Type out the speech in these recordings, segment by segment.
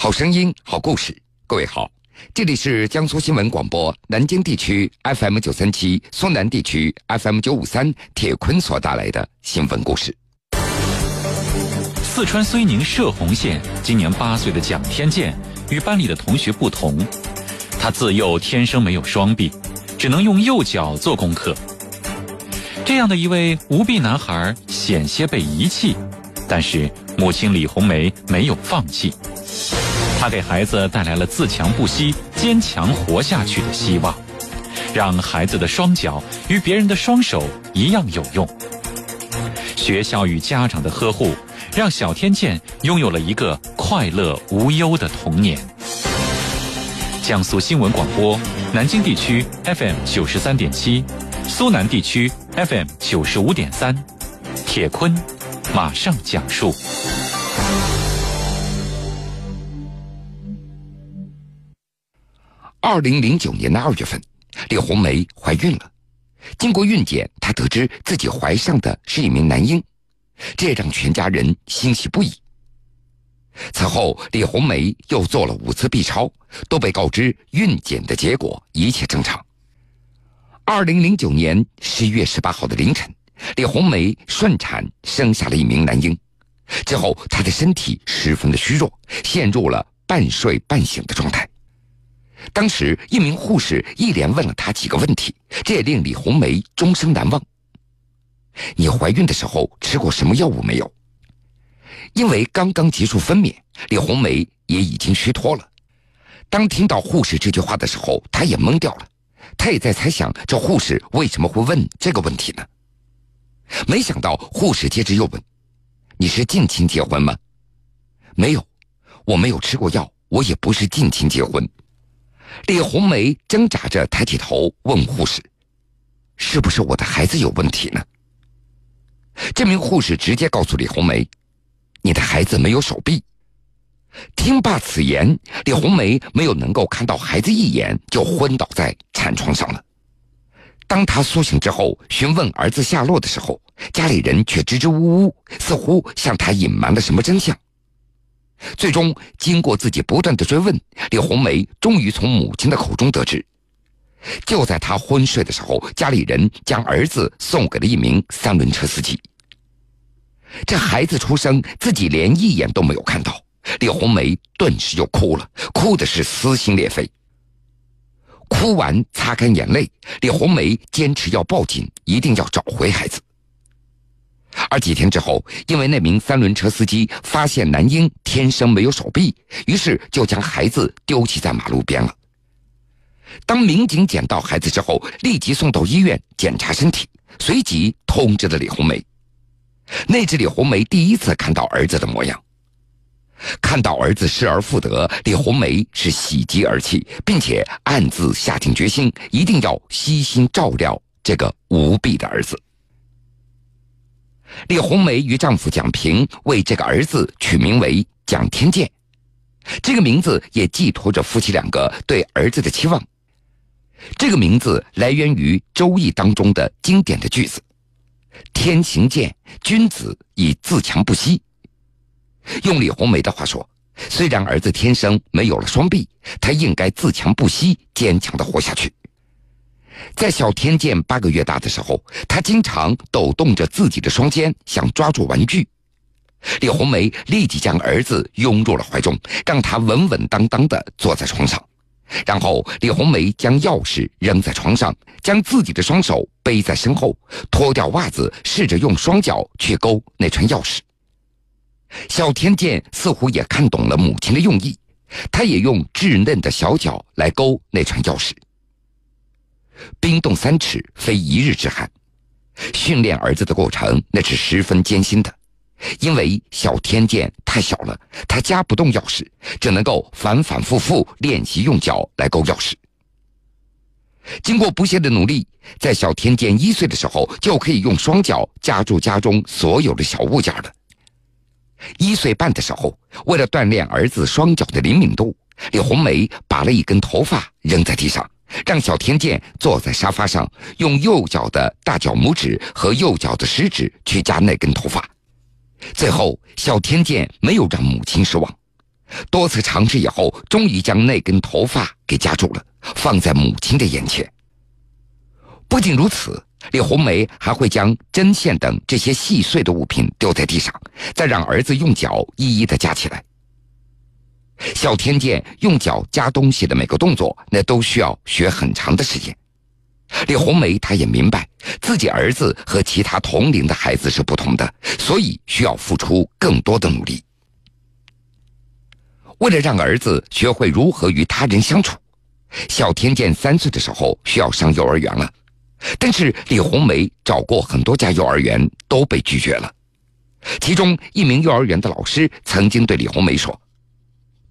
好声音，好故事。各位好，这里是江苏新闻广播南京地区 FM 九三七、苏南地区 FM 九五三。铁坤所带来的新闻故事。四川遂宁射洪县今年八岁的蒋天健与班里的同学不同，他自幼天生没有双臂，只能用右脚做功课。这样的一位无臂男孩险些被遗弃，但是母亲李红梅没有放弃。他给孩子带来了自强不息、坚强活下去的希望，让孩子的双脚与别人的双手一样有用。学校与家长的呵护，让小天健拥有了一个快乐无忧的童年。江苏新闻广播，南京地区 FM 九十三点七，苏南地区 FM 九十五点三，铁坤马上讲述。二零零九年的二月份，李红梅怀孕了。经过孕检，她得知自己怀上的是一名男婴，这让全家人欣喜不已。此后，李红梅又做了五次 B 超，都被告知孕检的结果一切正常。二零零九年十一月十八号的凌晨，李红梅顺产生下了一名男婴。之后，她的身体十分的虚弱，陷入了半睡半醒的状态。当时，一名护士一连问了她几个问题，这也令李红梅终生难忘。你怀孕的时候吃过什么药物没有？因为刚刚结束分娩，李红梅也已经虚脱了。当听到护士这句话的时候，她也懵掉了。她也在猜想，这护士为什么会问这个问题呢？没想到护士接着又问：“你是近亲结婚吗？”“没有，我没有吃过药，我也不是近亲结婚。”李红梅挣扎着抬起头问护士：“是不是我的孩子有问题呢？”这名护士直接告诉李红梅：“你的孩子没有手臂。”听罢此言，李红梅没有能够看到孩子一眼，就昏倒在产床上了。当她苏醒之后，询问儿子下落的时候，家里人却支支吾吾，似乎向她隐瞒了什么真相。最终，经过自己不断的追问，李红梅终于从母亲的口中得知，就在她昏睡的时候，家里人将儿子送给了一名三轮车司机。这孩子出生，自己连一眼都没有看到，李红梅顿时就哭了，哭的是撕心裂肺。哭完，擦干眼泪，李红梅坚持要报警，一定要找回孩子。而几天之后，因为那名三轮车司机发现男婴天生没有手臂，于是就将孩子丢弃在马路边了。当民警捡到孩子之后，立即送到医院检查身体，随即通知了李红梅。那是李红梅第一次看到儿子的模样，看到儿子失而复得，李红梅是喜极而泣，并且暗自下定决心，一定要悉心照料这个无臂的儿子。李红梅与丈夫蒋平为这个儿子取名为蒋天健，这个名字也寄托着夫妻两个对儿子的期望。这个名字来源于《周易》当中的经典的句子：“天行健，君子以自强不息。”用李红梅的话说，虽然儿子天生没有了双臂，他应该自强不息，坚强的活下去。在小天健八个月大的时候，他经常抖动着自己的双肩，想抓住玩具。李红梅立即将儿子拥入了怀中，让他稳稳当当的坐在床上。然后，李红梅将钥匙扔在床上，将自己的双手背在身后，脱掉袜子，试着用双脚去勾那串钥匙。小天健似乎也看懂了母亲的用意，他也用稚嫩的小脚来勾那串钥匙。冰冻三尺，非一日之寒。训练儿子的过程那是十分艰辛的，因为小天健太小了，他夹不动钥匙，只能够反反复复练习用脚来勾钥匙。经过不懈的努力，在小天健一岁的时候，就可以用双脚夹住家中所有的小物件了。一岁半的时候，为了锻炼儿子双脚的灵敏度，李红梅拔了一根头发扔在地上。让小天健坐在沙发上，用右脚的大脚拇指和右脚的食指去夹那根头发。最后，小天健没有让母亲失望，多次尝试以后，终于将那根头发给夹住了，放在母亲的眼前。不仅如此，李红梅还会将针线等这些细碎的物品丢在地上，再让儿子用脚一一的夹起来。小天剑用脚夹东西的每个动作，那都需要学很长的时间。李红梅她也明白，自己儿子和其他同龄的孩子是不同的，所以需要付出更多的努力。为了让儿子学会如何与他人相处，小天剑三岁的时候需要上幼儿园了。但是李红梅找过很多家幼儿园都被拒绝了。其中一名幼儿园的老师曾经对李红梅说：“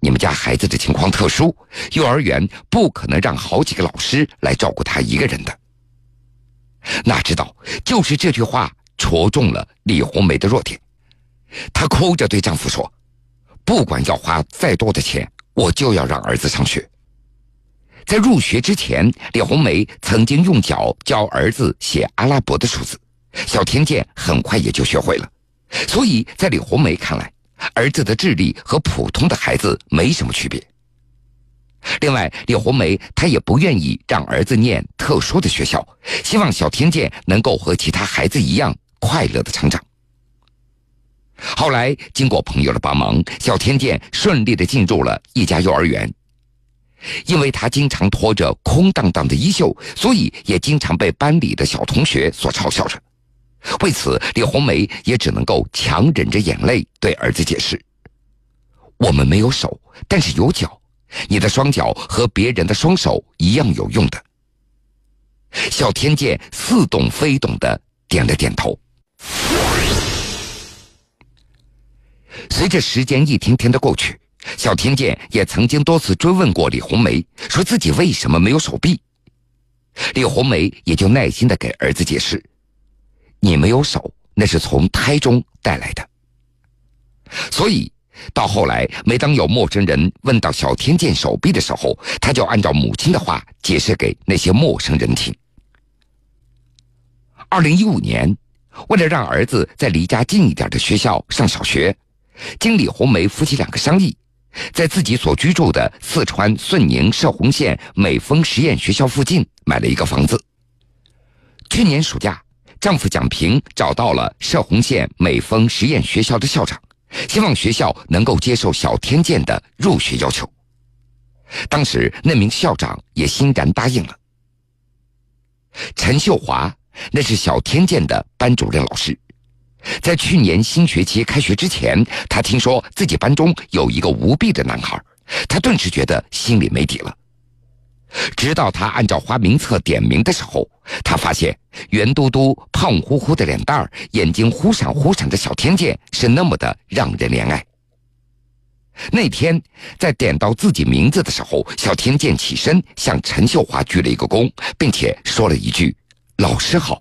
你们家孩子的情况特殊，幼儿园不可能让好几个老师来照顾他一个人的。”哪知道就是这句话戳中了李红梅的弱点，她哭着对丈夫说。不管要花再多的钱，我就要让儿子上学。在入学之前，李红梅曾经用脚教儿子写阿拉伯的数字，小天剑很快也就学会了。所以在李红梅看来，儿子的智力和普通的孩子没什么区别。另外，李红梅她也不愿意让儿子念特殊的学校，希望小天健能够和其他孩子一样快乐的成长。后来，经过朋友的帮忙，小天健顺利的进入了一家幼儿园。因为他经常拖着空荡荡的衣袖，所以也经常被班里的小同学所嘲笑着。为此，李红梅也只能够强忍着眼泪对儿子解释：“我们没有手，但是有脚。你的双脚和别人的双手一样有用的。”小天剑似懂非懂的点了点头。随着时间一天天的过去，小天剑也曾经多次追问过李红梅，说自己为什么没有手臂。李红梅也就耐心的给儿子解释：“你没有手，那是从胎中带来的。”所以，到后来，每当有陌生人问到小天剑手臂的时候，他就按照母亲的话解释给那些陌生人听。二零一五年，为了让儿子在离家近一点的学校上小学。经李红梅夫妻两个商议，在自己所居住的四川遂宁射洪县美丰实验学校附近买了一个房子。去年暑假，丈夫蒋平找到了射洪县美丰实验学校的校长，希望学校能够接受小天健的入学要求。当时那名校长也欣然答应了。陈秀华，那是小天健的班主任老师。在去年新学期开学之前，他听说自己班中有一个无臂的男孩，他顿时觉得心里没底了。直到他按照花名册点名的时候，他发现圆嘟嘟、胖乎乎的脸蛋儿、眼睛忽闪忽闪的小天剑是那么的让人怜爱。那天在点到自己名字的时候，小天剑起身向陈秀华鞠了一个躬，并且说了一句：“老师好。”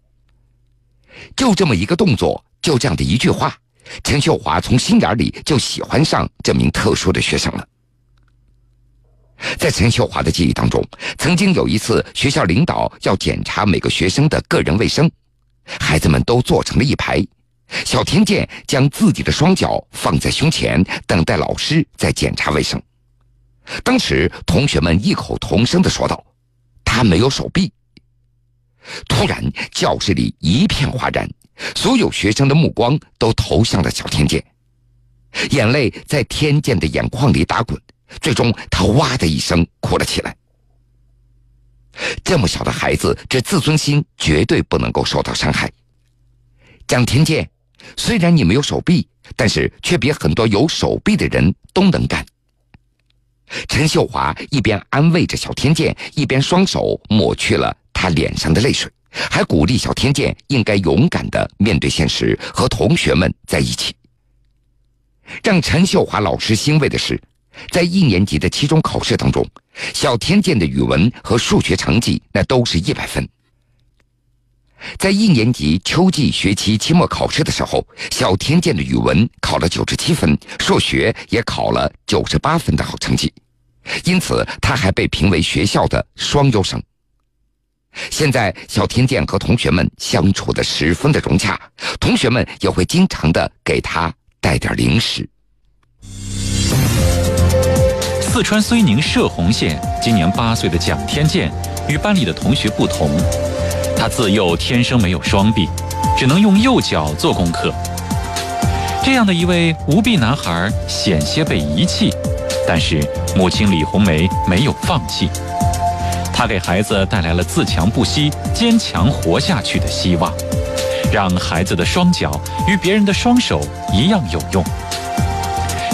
就这么一个动作。就这样的一句话，陈秀华从心眼里就喜欢上这名特殊的学生了。在陈秀华的记忆当中，曾经有一次，学校领导要检查每个学生的个人卫生，孩子们都坐成了一排，小天剑将自己的双脚放在胸前，等待老师在检查卫生。当时，同学们异口同声的说道：“他没有手臂。”突然，教室里一片哗然。所有学生的目光都投向了小天剑，眼泪在天剑的眼眶里打滚，最终他哇的一声哭了起来。这么小的孩子，这自尊心绝对不能够受到伤害。蒋天剑，虽然你没有手臂，但是却比很多有手臂的人都能干。陈秀华一边安慰着小天剑，一边双手抹去了他脸上的泪水。还鼓励小天剑应该勇敢的面对现实，和同学们在一起。让陈秀华老师欣慰的是，在一年级的期中考试当中，小天健的语文和数学成绩那都是一百分。在一年级秋季学期期末考试的时候，小天健的语文考了九十七分，数学也考了九十八分的好成绩，因此他还被评为学校的双优生。现在，小天健和同学们相处的十分的融洽，同学们也会经常的给他带点零食。四川遂宁射洪县今年八岁的蒋天健，与班里的同学不同，他自幼天生没有双臂，只能用右脚做功课。这样的一位无臂男孩，险些被遗弃，但是母亲李红梅没有放弃，她给孩子带来了自强不息、坚强活下去的希望，让孩子的双脚与别人的双手一样有用。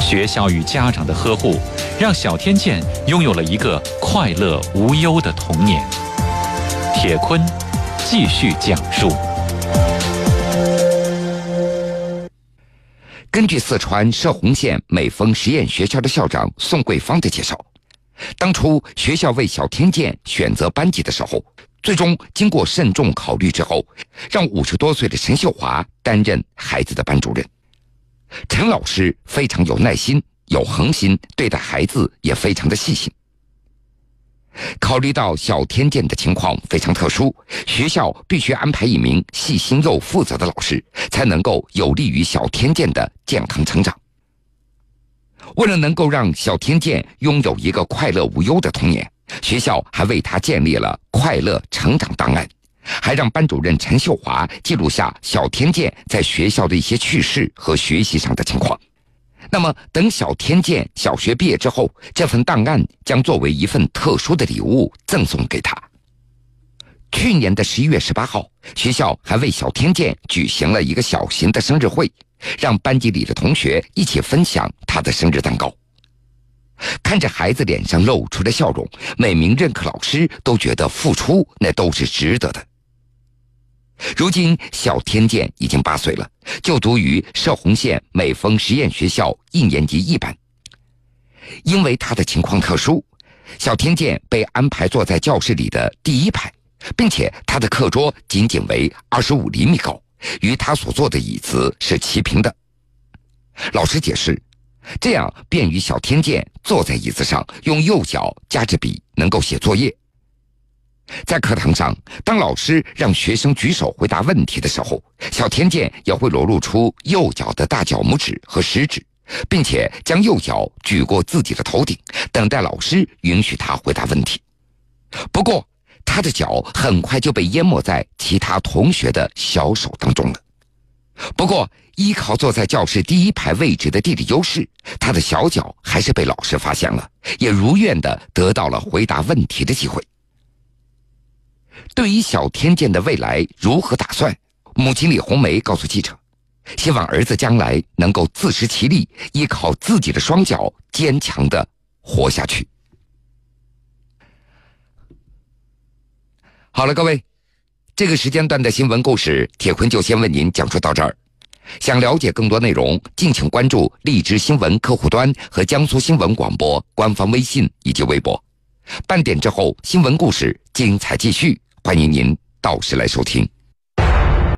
学校与家长的呵护，让小天健拥有了一个快乐无忧的童年。铁坤继续讲述。根据四川射洪县美丰实验学校的校长宋桂芳的介绍，当初学校为小天健选择班级的时候，最终经过慎重考虑之后，让五十多岁的陈秀华担任孩子的班主任。陈老师非常有耐心、有恒心，对待孩子也非常的细心。考虑到小天健的情况非常特殊，学校必须安排一名细心又负责的老师，才能够有利于小天健的健康成长。为了能够让小天健拥有一个快乐无忧的童年，学校还为他建立了快乐成长档案，还让班主任陈秀华记录下小天健在学校的一些趣事和学习上的情况。那么，等小天健小学毕业之后，这份档案将作为一份特殊的礼物赠送给他。去年的十一月十八号，学校还为小天健举行了一个小型的生日会，让班级里的同学一起分享他的生日蛋糕。看着孩子脸上露出的笑容，每名任课老师都觉得付出那都是值得的。如今，小天健已经八岁了，就读于射洪县美丰实验学校一年级一班。因为他的情况特殊，小天健被安排坐在教室里的第一排，并且他的课桌仅仅为二十五厘米高，与他所坐的椅子是齐平的。老师解释，这样便于小天健坐在椅子上，用右脚夹着笔，能够写作业。在课堂上，当老师让学生举手回答问题的时候，小天健也会裸露出右脚的大脚拇指和食指，并且将右脚举过自己的头顶，等待老师允许他回答问题。不过，他的脚很快就被淹没在其他同学的小手当中了。不过，依靠坐在教室第一排位置的地理优势，他的小脚还是被老师发现了，也如愿的得到了回答问题的机会。对于小天健的未来如何打算？母亲李红梅告诉记者：“希望儿子将来能够自食其力，依靠自己的双脚坚强的活下去。”好了，各位，这个时间段的新闻故事，铁坤就先为您讲述到这儿。想了解更多内容，敬请关注荔枝新闻客户端和江苏新闻广播官方微信以及微博。半点之后，新闻故事精彩继续。欢迎您到时来收听。